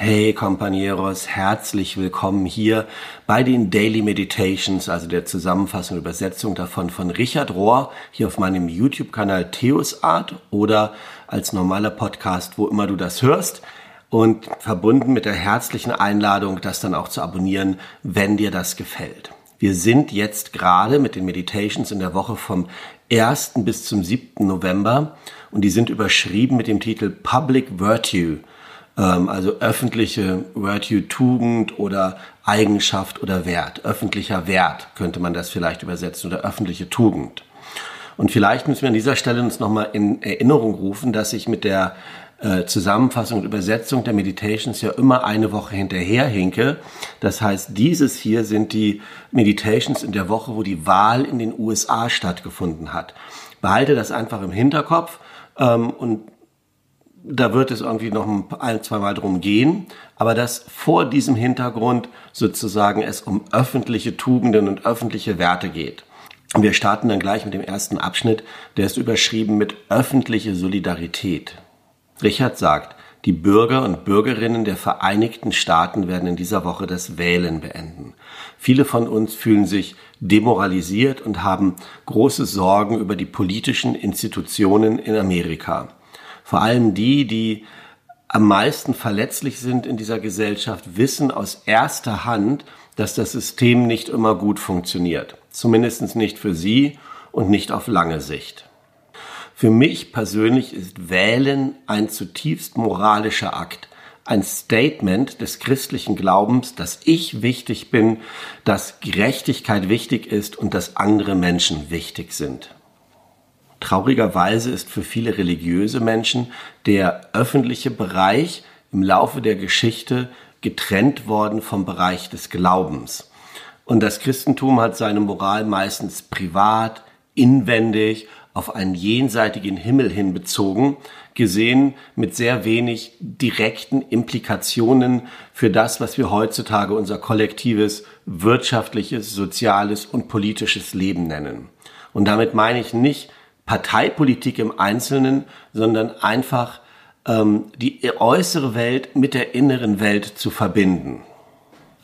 Hey Compañeros, herzlich willkommen hier bei den Daily Meditations, also der Zusammenfassung und Übersetzung davon von Richard Rohr, hier auf meinem YouTube-Kanal Theos Art oder als normaler Podcast, wo immer du das hörst und verbunden mit der herzlichen Einladung, das dann auch zu abonnieren, wenn dir das gefällt. Wir sind jetzt gerade mit den Meditations in der Woche vom 1. bis zum 7. November und die sind überschrieben mit dem Titel Public Virtue ähm, also öffentliche Virtue, Tugend oder Eigenschaft oder Wert. Öffentlicher Wert könnte man das vielleicht übersetzen oder öffentliche Tugend. Und vielleicht müssen wir an dieser Stelle uns nochmal in Erinnerung rufen, dass ich mit der äh, Zusammenfassung und Übersetzung der Meditations ja immer eine Woche hinterherhinke. Das heißt, dieses hier sind die Meditations in der Woche, wo die Wahl in den USA stattgefunden hat. Behalte das einfach im Hinterkopf ähm, und da wird es irgendwie noch ein, zwei Mal drum gehen, aber dass vor diesem Hintergrund sozusagen es um öffentliche Tugenden und öffentliche Werte geht. wir starten dann gleich mit dem ersten Abschnitt, der ist überschrieben mit öffentliche Solidarität. Richard sagt, die Bürger und Bürgerinnen der Vereinigten Staaten werden in dieser Woche das Wählen beenden. Viele von uns fühlen sich demoralisiert und haben große Sorgen über die politischen Institutionen in Amerika vor allem die, die am meisten verletzlich sind in dieser Gesellschaft, wissen aus erster Hand, dass das System nicht immer gut funktioniert. Zumindest nicht für sie und nicht auf lange Sicht. Für mich persönlich ist Wählen ein zutiefst moralischer Akt, ein Statement des christlichen Glaubens, dass ich wichtig bin, dass Gerechtigkeit wichtig ist und dass andere Menschen wichtig sind. Traurigerweise ist für viele religiöse Menschen der öffentliche Bereich im Laufe der Geschichte getrennt worden vom Bereich des Glaubens. Und das Christentum hat seine Moral meistens privat, inwendig, auf einen jenseitigen Himmel hin bezogen, gesehen mit sehr wenig direkten Implikationen für das, was wir heutzutage unser kollektives wirtschaftliches, soziales und politisches Leben nennen. Und damit meine ich nicht Parteipolitik im Einzelnen, sondern einfach ähm, die äußere Welt mit der inneren Welt zu verbinden.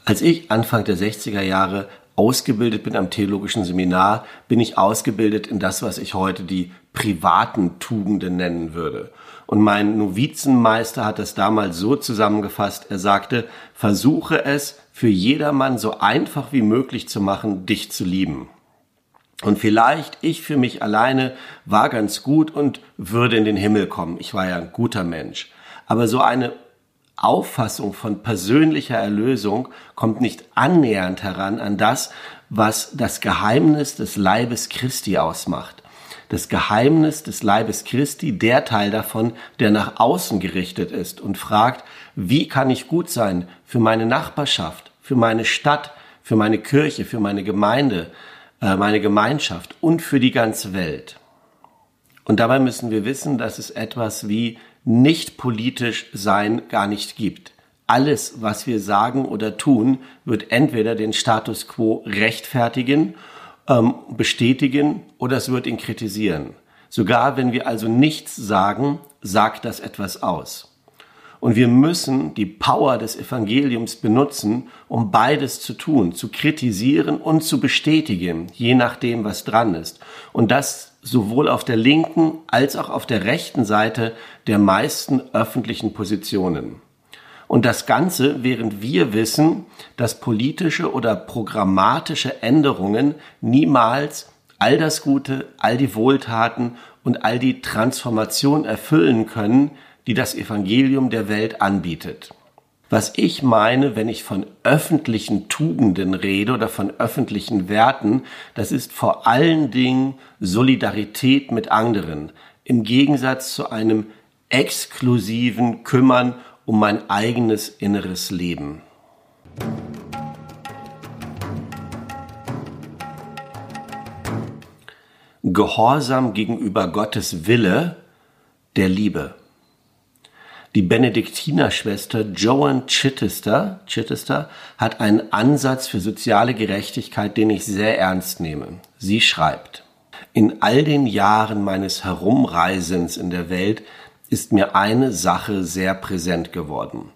Als ich Anfang der 60er Jahre ausgebildet bin am theologischen Seminar, bin ich ausgebildet in das, was ich heute die privaten Tugenden nennen würde. Und mein Novizenmeister hat das damals so zusammengefasst, er sagte, versuche es für jedermann so einfach wie möglich zu machen, dich zu lieben. Und vielleicht ich für mich alleine war ganz gut und würde in den Himmel kommen. Ich war ja ein guter Mensch. Aber so eine Auffassung von persönlicher Erlösung kommt nicht annähernd heran an das, was das Geheimnis des Leibes Christi ausmacht. Das Geheimnis des Leibes Christi, der Teil davon, der nach außen gerichtet ist und fragt, wie kann ich gut sein für meine Nachbarschaft, für meine Stadt, für meine Kirche, für meine Gemeinde, meine Gemeinschaft und für die ganze Welt. Und dabei müssen wir wissen, dass es etwas wie nicht politisch sein gar nicht gibt. Alles, was wir sagen oder tun, wird entweder den Status quo rechtfertigen, ähm, bestätigen oder es wird ihn kritisieren. Sogar wenn wir also nichts sagen, sagt das etwas aus. Und wir müssen die Power des Evangeliums benutzen, um beides zu tun, zu kritisieren und zu bestätigen, je nachdem, was dran ist. Und das sowohl auf der linken als auch auf der rechten Seite der meisten öffentlichen Positionen. Und das Ganze, während wir wissen, dass politische oder programmatische Änderungen niemals all das Gute, all die Wohltaten und all die Transformation erfüllen können, die das Evangelium der Welt anbietet. Was ich meine, wenn ich von öffentlichen Tugenden rede oder von öffentlichen Werten, das ist vor allen Dingen Solidarität mit anderen, im Gegensatz zu einem exklusiven Kümmern um mein eigenes inneres Leben. Gehorsam gegenüber Gottes Wille der Liebe. Die Benediktinerschwester Joan Chichester, Chichester hat einen Ansatz für soziale Gerechtigkeit, den ich sehr ernst nehme. Sie schreibt, in all den Jahren meines Herumreisens in der Welt ist mir eine Sache sehr präsent geworden.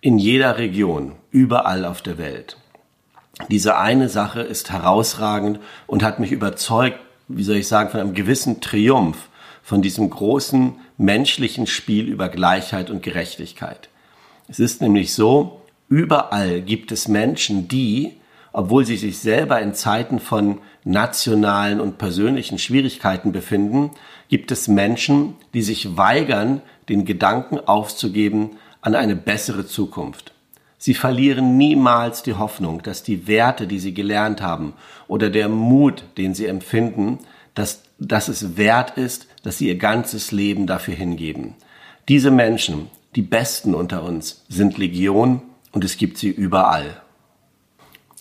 in jeder Region, überall auf der Welt. Diese eine Sache ist herausragend und hat mich überzeugt, wie soll ich sagen, von einem gewissen Triumph, von diesem großen menschlichen Spiel über Gleichheit und Gerechtigkeit. Es ist nämlich so, überall gibt es Menschen, die, obwohl sie sich selber in Zeiten von nationalen und persönlichen Schwierigkeiten befinden, gibt es Menschen, die sich weigern, den Gedanken aufzugeben an eine bessere Zukunft. Sie verlieren niemals die Hoffnung, dass die Werte, die sie gelernt haben, oder der Mut, den sie empfinden, dass, dass es wert ist, dass sie ihr ganzes Leben dafür hingeben. Diese Menschen, die Besten unter uns, sind Legion und es gibt sie überall.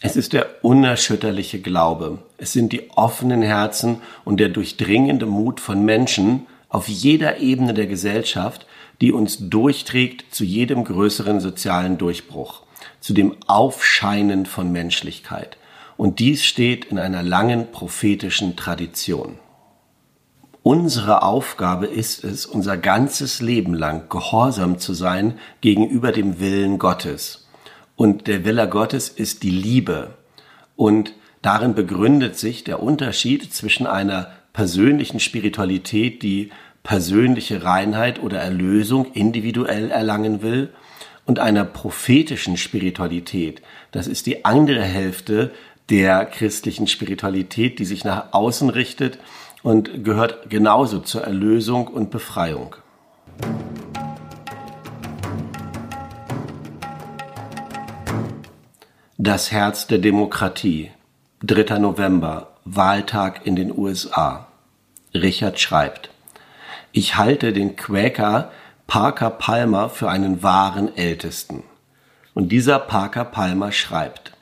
Es ist der unerschütterliche Glaube. Es sind die offenen Herzen und der durchdringende Mut von Menschen auf jeder Ebene der Gesellschaft, die uns durchträgt zu jedem größeren sozialen Durchbruch, zu dem Aufscheinen von Menschlichkeit. Und dies steht in einer langen prophetischen Tradition. Unsere Aufgabe ist es, unser ganzes Leben lang gehorsam zu sein gegenüber dem Willen Gottes und der Wille Gottes ist die Liebe. Und darin begründet sich der Unterschied zwischen einer persönlichen Spiritualität, die persönliche Reinheit oder Erlösung individuell erlangen will, und einer prophetischen Spiritualität. Das ist die andere Hälfte der christlichen Spiritualität, die sich nach außen richtet und gehört genauso zur Erlösung und Befreiung. Das Herz der Demokratie. 3. November, Wahltag in den USA. Richard schreibt, ich halte den Quäker Parker Palmer für einen wahren Ältesten. Und dieser Parker Palmer schreibt,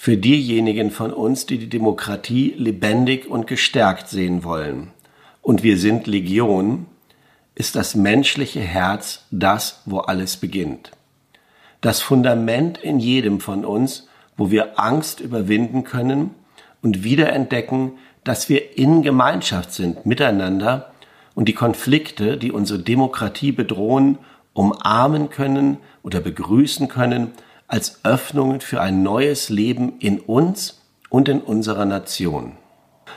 für diejenigen von uns, die die Demokratie lebendig und gestärkt sehen wollen, und wir sind Legion, ist das menschliche Herz das, wo alles beginnt. Das Fundament in jedem von uns, wo wir Angst überwinden können und wiederentdecken, dass wir in Gemeinschaft sind miteinander und die Konflikte, die unsere Demokratie bedrohen, umarmen können oder begrüßen können als Öffnungen für ein neues Leben in uns und in unserer Nation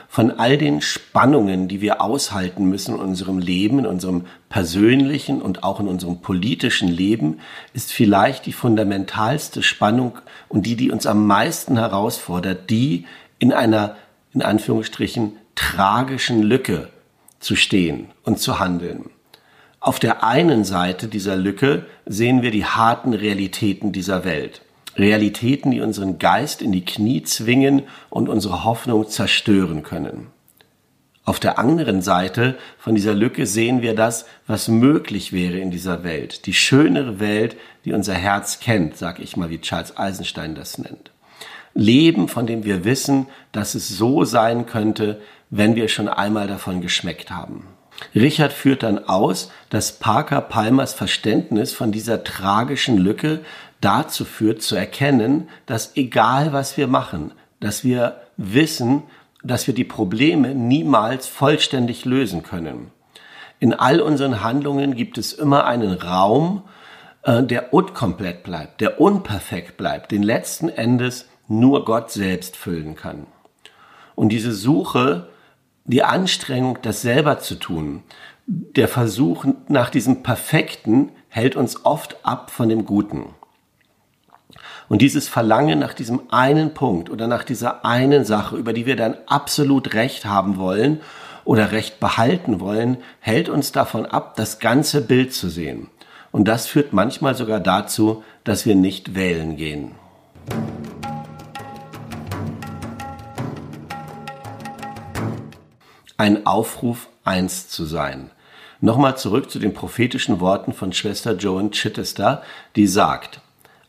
von all den Spannungen, die wir aushalten müssen in unserem Leben, in unserem persönlichen und auch in unserem politischen Leben, ist vielleicht die fundamentalste Spannung und die, die uns am meisten herausfordert, die in einer, in Anführungsstrichen, tragischen Lücke zu stehen und zu handeln. Auf der einen Seite dieser Lücke sehen wir die harten Realitäten dieser Welt. Realitäten, die unseren Geist in die Knie zwingen und unsere Hoffnung zerstören können. Auf der anderen Seite von dieser Lücke sehen wir das, was möglich wäre in dieser Welt. Die schönere Welt, die unser Herz kennt, sag ich mal, wie Charles Eisenstein das nennt. Leben, von dem wir wissen, dass es so sein könnte, wenn wir schon einmal davon geschmeckt haben. Richard führt dann aus, dass Parker Palmers Verständnis von dieser tragischen Lücke dazu führt, zu erkennen, dass egal was wir machen, dass wir wissen, dass wir die Probleme niemals vollständig lösen können. In all unseren Handlungen gibt es immer einen Raum, äh, der unkomplett bleibt, der unperfekt bleibt, den letzten Endes nur Gott selbst füllen kann. Und diese Suche, die Anstrengung, das selber zu tun, der Versuch nach diesem Perfekten hält uns oft ab von dem Guten. Und dieses Verlangen nach diesem einen Punkt oder nach dieser einen Sache, über die wir dann absolut Recht haben wollen oder Recht behalten wollen, hält uns davon ab, das ganze Bild zu sehen. Und das führt manchmal sogar dazu, dass wir nicht wählen gehen. Ein Aufruf, eins zu sein. Nochmal zurück zu den prophetischen Worten von Schwester Joan Chittester, die sagt,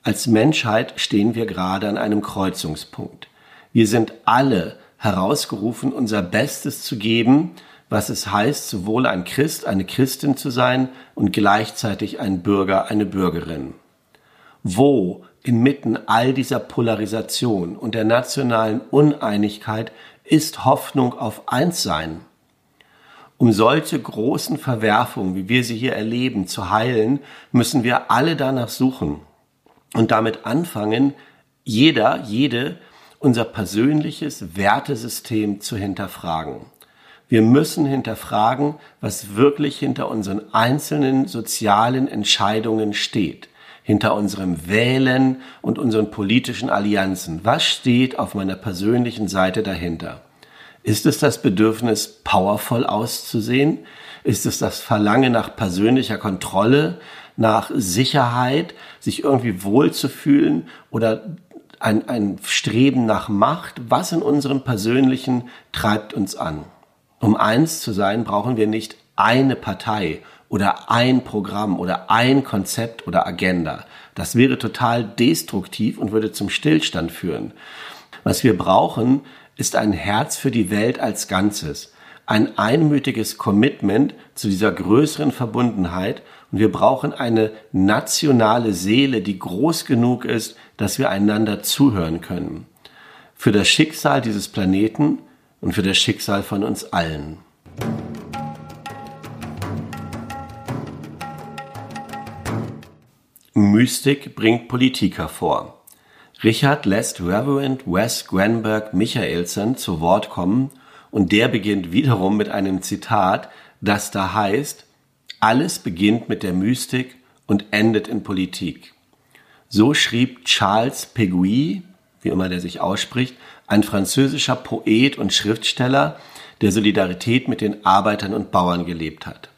als Menschheit stehen wir gerade an einem Kreuzungspunkt. Wir sind alle herausgerufen, unser Bestes zu geben, was es heißt, sowohl ein Christ, eine Christin zu sein und gleichzeitig ein Bürger, eine Bürgerin. Wo inmitten all dieser Polarisation und der nationalen Uneinigkeit ist Hoffnung auf Einssein? Um solche großen Verwerfungen, wie wir sie hier erleben, zu heilen, müssen wir alle danach suchen. und damit anfangen, jeder, jede unser persönliches Wertesystem zu hinterfragen. Wir müssen hinterfragen, was wirklich hinter unseren einzelnen sozialen Entscheidungen steht, hinter unserem Wählen und unseren politischen Allianzen. Was steht auf meiner persönlichen Seite dahinter? Ist es das Bedürfnis, powervoll auszusehen? Ist es das Verlangen nach persönlicher Kontrolle, nach Sicherheit, sich irgendwie wohlzufühlen oder ein, ein Streben nach Macht? Was in unserem Persönlichen treibt uns an? Um eins zu sein, brauchen wir nicht eine Partei oder ein Programm oder ein Konzept oder Agenda. Das wäre total destruktiv und würde zum Stillstand führen. Was wir brauchen, ist ein Herz für die Welt als Ganzes, ein einmütiges Commitment zu dieser größeren Verbundenheit und wir brauchen eine nationale Seele, die groß genug ist, dass wir einander zuhören können. Für das Schicksal dieses Planeten und für das Schicksal von uns allen. Mystik bringt Politik hervor. Richard lässt Reverend Wes Granberg Michaelson zu Wort kommen und der beginnt wiederum mit einem Zitat, das da heißt, alles beginnt mit der Mystik und endet in Politik. So schrieb Charles Peguy, wie immer der sich ausspricht, ein französischer Poet und Schriftsteller, der Solidarität mit den Arbeitern und Bauern gelebt hat.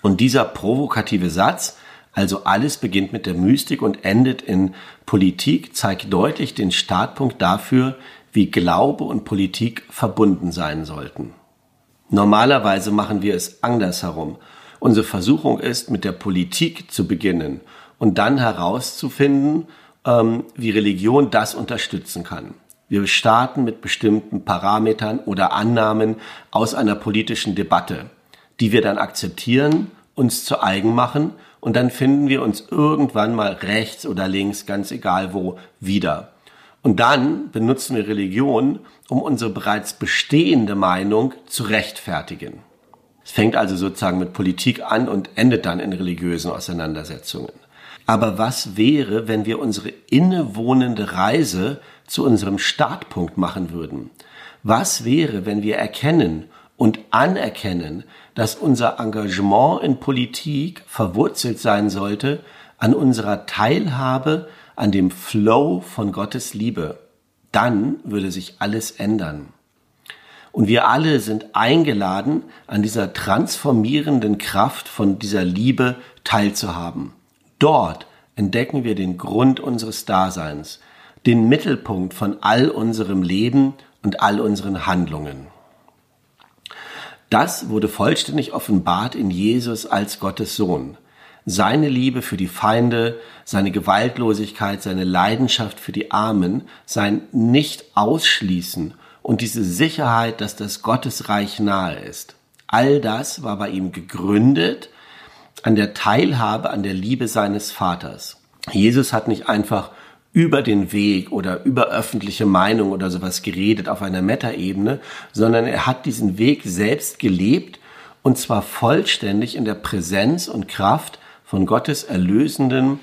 Und dieser provokative Satz, also alles beginnt mit der Mystik und endet in Politik, zeigt deutlich den Startpunkt dafür, wie Glaube und Politik verbunden sein sollten. Normalerweise machen wir es andersherum. Unsere Versuchung ist, mit der Politik zu beginnen und dann herauszufinden, ähm, wie Religion das unterstützen kann. Wir starten mit bestimmten Parametern oder Annahmen aus einer politischen Debatte, die wir dann akzeptieren, uns zu eigen machen und dann finden wir uns irgendwann mal rechts oder links, ganz egal wo, wieder. Und dann benutzen wir Religion, um unsere bereits bestehende Meinung zu rechtfertigen. Es fängt also sozusagen mit Politik an und endet dann in religiösen Auseinandersetzungen. Aber was wäre, wenn wir unsere innewohnende Reise zu unserem Startpunkt machen würden? Was wäre, wenn wir erkennen und anerkennen, dass unser Engagement in Politik verwurzelt sein sollte an unserer Teilhabe an dem Flow von Gottes Liebe? Dann würde sich alles ändern. Und wir alle sind eingeladen, an dieser transformierenden Kraft von dieser Liebe teilzuhaben. Dort entdecken wir den Grund unseres Daseins, den Mittelpunkt von all unserem Leben und all unseren Handlungen. Das wurde vollständig offenbart in Jesus als Gottes Sohn. Seine Liebe für die Feinde, seine Gewaltlosigkeit, seine Leidenschaft für die Armen, sein Nicht-Ausschließen und diese Sicherheit, dass das Gottesreich nahe ist. All das war bei ihm gegründet an der Teilhabe an der Liebe seines Vaters. Jesus hat nicht einfach über den Weg oder über öffentliche Meinung oder sowas geredet auf einer Metaebene, sondern er hat diesen Weg selbst gelebt und zwar vollständig in der Präsenz und Kraft von Gottes erlösenden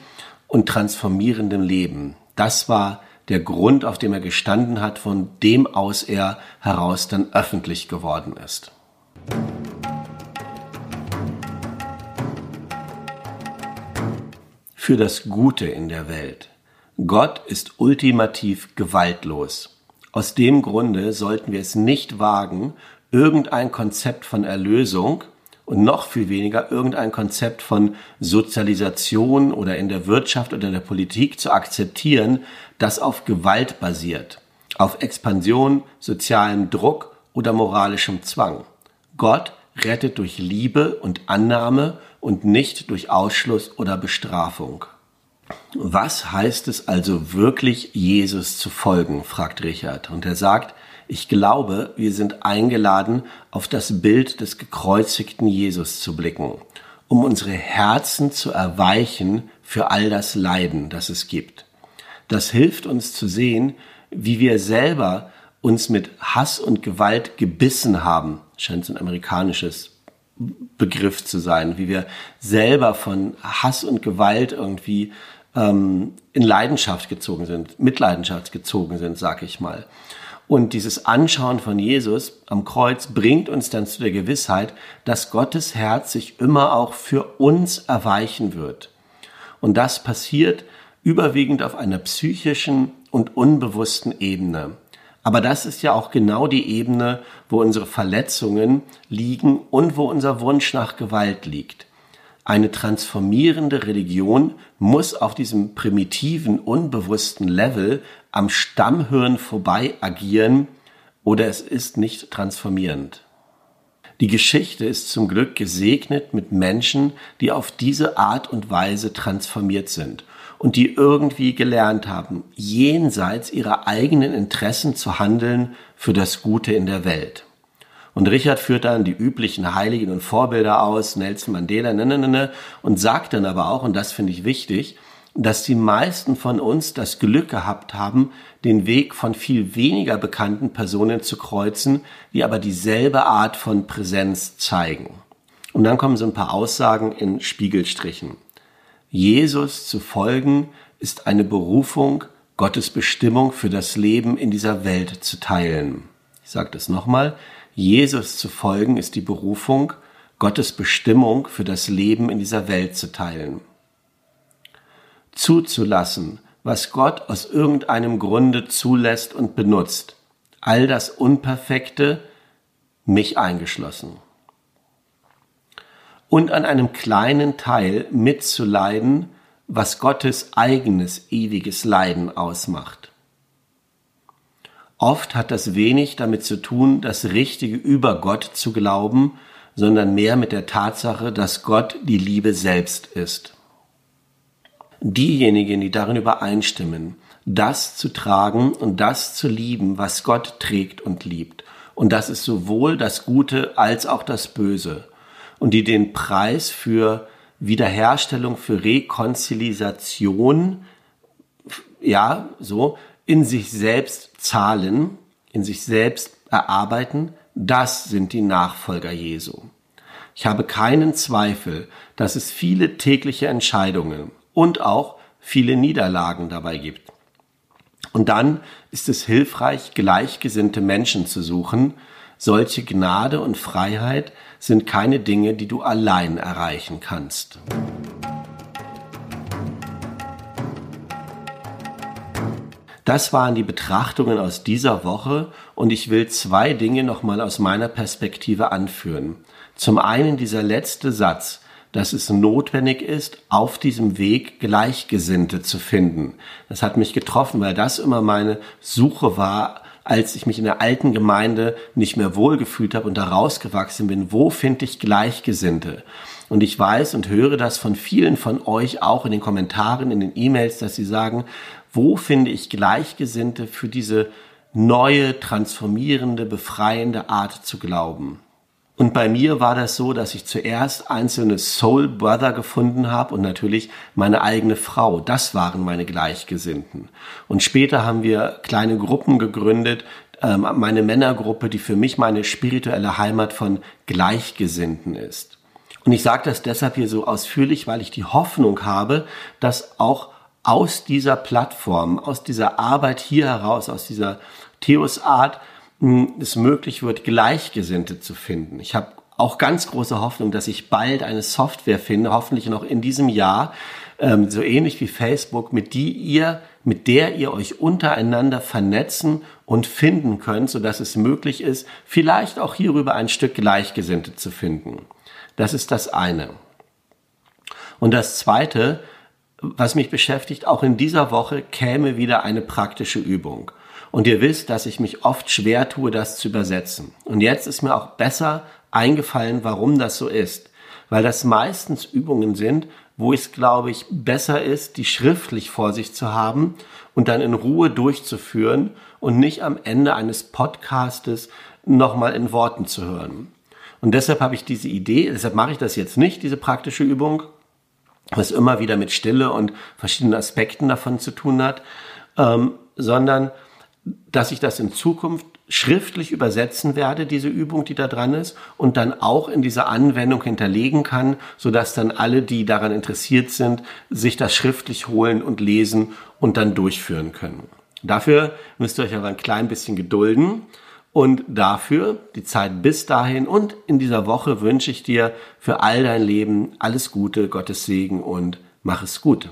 und transformierendem Leben. Das war der Grund, auf dem er gestanden hat, von dem aus er heraus dann öffentlich geworden ist. für das Gute in der Welt. Gott ist ultimativ gewaltlos. Aus dem Grunde sollten wir es nicht wagen, irgendein Konzept von Erlösung und noch viel weniger irgendein Konzept von Sozialisation oder in der Wirtschaft oder in der Politik zu akzeptieren, das auf Gewalt basiert, auf Expansion, sozialem Druck oder moralischem Zwang. Gott rettet durch Liebe und Annahme und nicht durch Ausschluss oder Bestrafung. Was heißt es also wirklich, Jesus zu folgen? fragt Richard. Und er sagt, ich glaube, wir sind eingeladen, auf das Bild des gekreuzigten Jesus zu blicken, um unsere Herzen zu erweichen für all das Leiden, das es gibt. Das hilft uns zu sehen, wie wir selber uns mit Hass und Gewalt gebissen haben. Scheint so ein amerikanisches Begriff zu sein, wie wir selber von Hass und Gewalt irgendwie ähm, in Leidenschaft gezogen sind, Mitleidenschaft gezogen sind, sag ich mal. Und dieses Anschauen von Jesus am Kreuz bringt uns dann zu der Gewissheit, dass Gottes Herz sich immer auch für uns erweichen wird. Und das passiert überwiegend auf einer psychischen und unbewussten Ebene. Aber das ist ja auch genau die Ebene, wo unsere Verletzungen liegen und wo unser Wunsch nach Gewalt liegt. Eine transformierende Religion muss auf diesem primitiven, unbewussten Level am Stammhirn vorbei agieren oder es ist nicht transformierend. Die Geschichte ist zum Glück gesegnet mit Menschen, die auf diese Art und Weise transformiert sind und die irgendwie gelernt haben, jenseits ihrer eigenen Interessen zu handeln für das Gute in der Welt. Und Richard führt dann die üblichen Heiligen und Vorbilder aus, Nelson Mandela, ne, ne, ne, ne, und sagt dann aber auch, und das finde ich wichtig, dass die meisten von uns das Glück gehabt haben, den Weg von viel weniger bekannten Personen zu kreuzen, die aber dieselbe Art von Präsenz zeigen. Und dann kommen so ein paar Aussagen in Spiegelstrichen. Jesus zu folgen ist eine Berufung, Gottes Bestimmung für das Leben in dieser Welt zu teilen. Ich sage das nochmal. Jesus zu folgen ist die Berufung, Gottes Bestimmung für das Leben in dieser Welt zu teilen. Zuzulassen, was Gott aus irgendeinem Grunde zulässt und benutzt. All das Unperfekte, mich eingeschlossen. Und an einem kleinen Teil mitzuleiden, was Gottes eigenes ewiges Leiden ausmacht. Oft hat das wenig damit zu tun, das Richtige über Gott zu glauben, sondern mehr mit der Tatsache, dass Gott die Liebe selbst ist. Diejenigen, die darin übereinstimmen, das zu tragen und das zu lieben, was Gott trägt und liebt, und das ist sowohl das Gute als auch das Böse, und die den Preis für Wiederherstellung, für Rekonzilisation, ja, so, in sich selbst zahlen, in sich selbst erarbeiten, das sind die Nachfolger Jesu. Ich habe keinen Zweifel, dass es viele tägliche Entscheidungen und auch viele Niederlagen dabei gibt. Und dann ist es hilfreich, gleichgesinnte Menschen zu suchen. Solche Gnade und Freiheit sind keine Dinge, die du allein erreichen kannst. Das waren die Betrachtungen aus dieser Woche und ich will zwei Dinge nochmal aus meiner Perspektive anführen. Zum einen dieser letzte Satz, dass es notwendig ist, auf diesem Weg Gleichgesinnte zu finden. Das hat mich getroffen, weil das immer meine Suche war, als ich mich in der alten Gemeinde nicht mehr wohlgefühlt habe und da rausgewachsen bin. Wo finde ich Gleichgesinnte? Und ich weiß und höre das von vielen von euch auch in den Kommentaren, in den E-Mails, dass sie sagen, wo finde ich Gleichgesinnte für diese neue, transformierende, befreiende Art zu glauben. Und bei mir war das so, dass ich zuerst einzelne Soul Brother gefunden habe und natürlich meine eigene Frau. Das waren meine Gleichgesinnten. Und später haben wir kleine Gruppen gegründet, ähm, meine Männergruppe, die für mich meine spirituelle Heimat von Gleichgesinnten ist. Und ich sage das deshalb hier so ausführlich, weil ich die Hoffnung habe, dass auch aus dieser Plattform, aus dieser Arbeit hier heraus, aus dieser Theos-Art, hm, es möglich wird, Gleichgesinnte zu finden. Ich habe auch ganz große Hoffnung, dass ich bald eine Software finde, hoffentlich noch in diesem Jahr, ähm, so ähnlich wie Facebook, mit die ihr, mit der ihr euch untereinander vernetzen und finden könnt, so dass es möglich ist, vielleicht auch hierüber ein Stück Gleichgesinnte zu finden. Das ist das eine. Und das zweite, was mich beschäftigt, auch in dieser Woche käme wieder eine praktische Übung. Und ihr wisst, dass ich mich oft schwer tue, das zu übersetzen. Und jetzt ist mir auch besser eingefallen, warum das so ist. Weil das meistens Übungen sind, wo es, glaube ich, besser ist, die schriftlich vor sich zu haben und dann in Ruhe durchzuführen und nicht am Ende eines Podcastes nochmal in Worten zu hören. Und deshalb habe ich diese Idee, deshalb mache ich das jetzt nicht, diese praktische Übung, was immer wieder mit Stille und verschiedenen Aspekten davon zu tun hat, ähm, sondern dass ich das in Zukunft schriftlich übersetzen werde, diese Übung, die da dran ist, und dann auch in dieser Anwendung hinterlegen kann, sodass dann alle, die daran interessiert sind, sich das schriftlich holen und lesen und dann durchführen können. Dafür müsst ihr euch aber ein klein bisschen gedulden. Und dafür die Zeit bis dahin und in dieser Woche wünsche ich dir für all dein Leben alles Gute, Gottes Segen und mach es gut.